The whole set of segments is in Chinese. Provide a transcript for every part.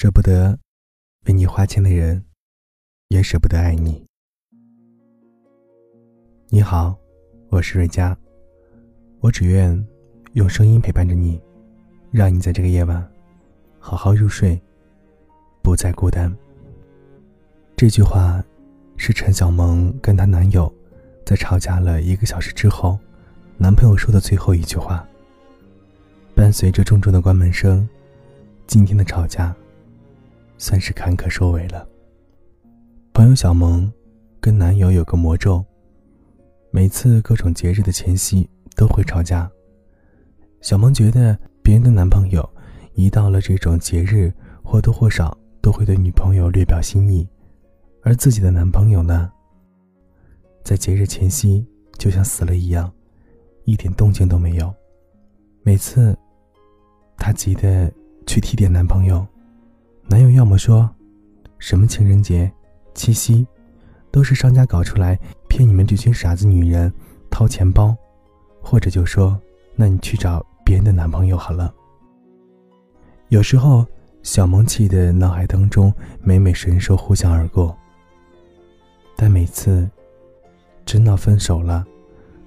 舍不得为你花钱的人，也舍不得爱你。你好，我是瑞佳，我只愿用声音陪伴着你，让你在这个夜晚好好入睡，不再孤单。这句话是陈小萌跟她男友在吵架了一个小时之后，男朋友说的最后一句话。伴随着重重的关门声，今天的吵架算是坎坷收尾了。朋友小萌跟男友有个魔咒，每次各种节日的前夕都会吵架。小萌觉得别人的男朋友一到了这种节日，或多或少都会对女朋友略表心意，而自己的男朋友呢，在节日前夕就像死了一样，一点动静都没有。每次。她急得去提点男朋友，男友要么说，什么情人节、七夕，都是商家搞出来骗你们这群傻子女人掏钱包，或者就说，那你去找别人的男朋友好了。有时候，小萌气的脑海当中每每神兽呼啸而过，但每次真闹分手了，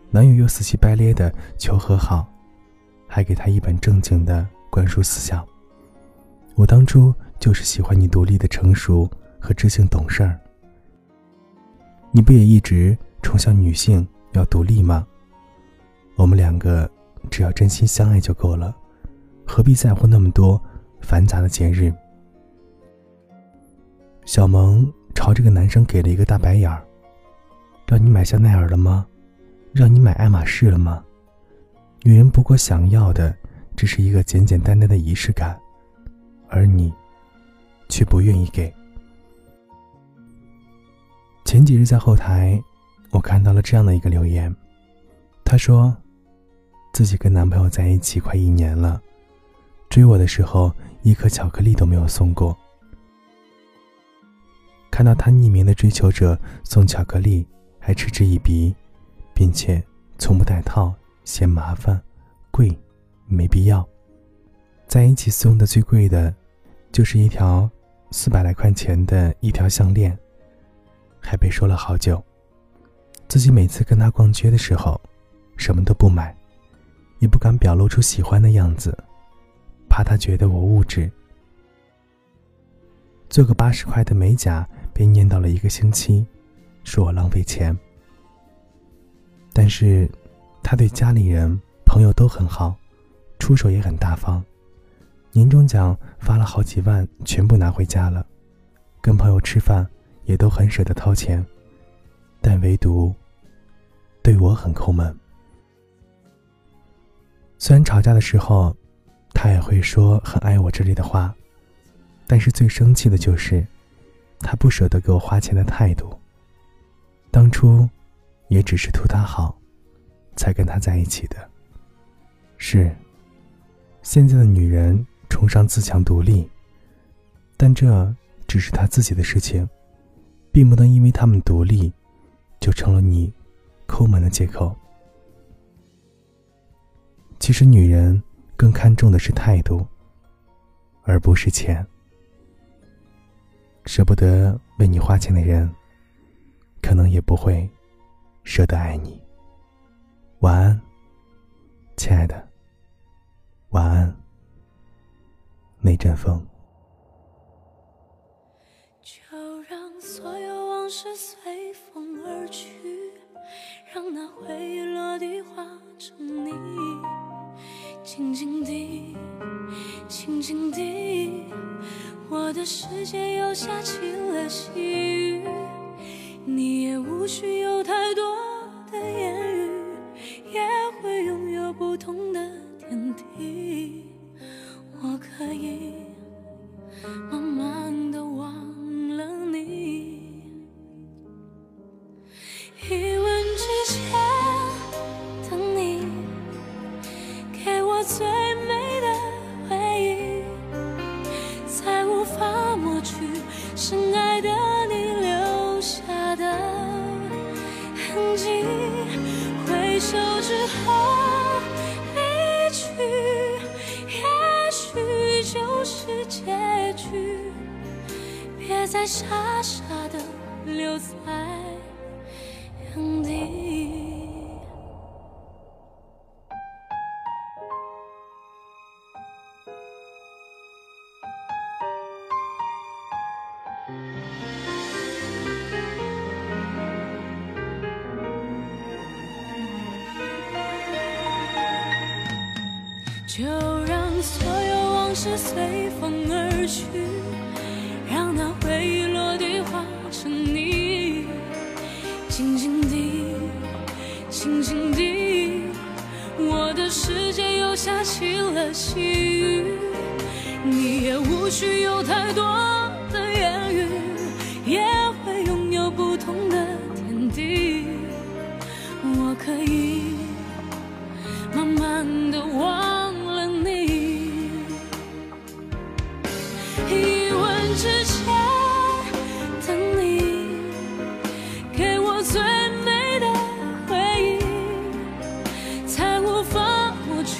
男友又死乞白咧的求和好，还给她一本正经的。灌输思想。我当初就是喜欢你独立的成熟和知性懂事儿。你不也一直崇尚女性要独立吗？我们两个只要真心相爱就够了，何必在乎那么多繁杂的节日？小萌朝这个男生给了一个大白眼儿。让你买香奈儿了吗？让你买爱马仕了吗？女人不过想要的。只是一个简简单单的仪式感，而你却不愿意给。前几日在后台，我看到了这样的一个留言，她说，自己跟男朋友在一起快一年了，追我的时候一颗巧克力都没有送过。看到他匿名的追求者送巧克力，还嗤之以鼻，并且从不带套，嫌麻烦，贵。没必要，在一起送的最贵的，就是一条四百来块钱的一条项链，还被说了好久。自己每次跟他逛街的时候，什么都不买，也不敢表露出喜欢的样子，怕他觉得我物质。做个八十块的美甲被念叨了一个星期，说我浪费钱。但是，他对家里人、朋友都很好。出手也很大方，年终奖发了好几万，全部拿回家了。跟朋友吃饭也都很舍得掏钱，但唯独对我很抠门。虽然吵架的时候，他也会说很爱我之类的话，但是最生气的就是他不舍得给我花钱的态度。当初也只是图他好，才跟他在一起的。是。现在的女人崇尚自强独立，但这只是他自己的事情，并不能因为他们独立，就成了你抠门的借口。其实，女人更看重的是态度，而不是钱。舍不得为你花钱的人，可能也不会舍得爱你。晚安，亲爱的。就让所有往事随风而去，让那回忆落地化成泥。静静地，静静地，我的世界又下起了细雨。你也无需有最美的回忆，再无法抹去深爱的你留下的痕迹。回首之后离去，也许。就是结局。别再傻傻的留在就让所有往事随风而去，让那回忆落地化成泥，静静地，静静地，我的世界又下起了细雨，你也无需有太多的言语，也会拥有不同的天地，我可以慢慢的忘。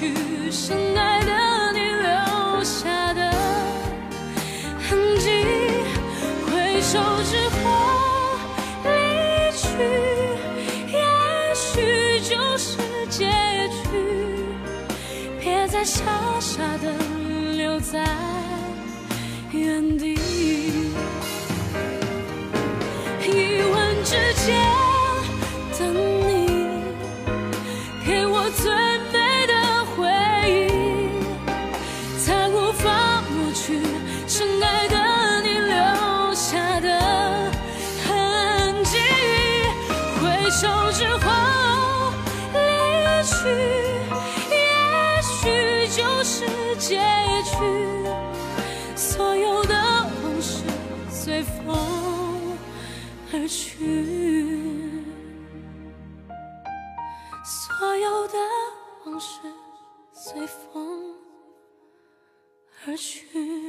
去深爱的你留下的痕迹。回首之后离去，也许就是结局。别再傻傻的留在。原地，一吻之间等结局。所有的往事随风而去，所有的往事随风而去。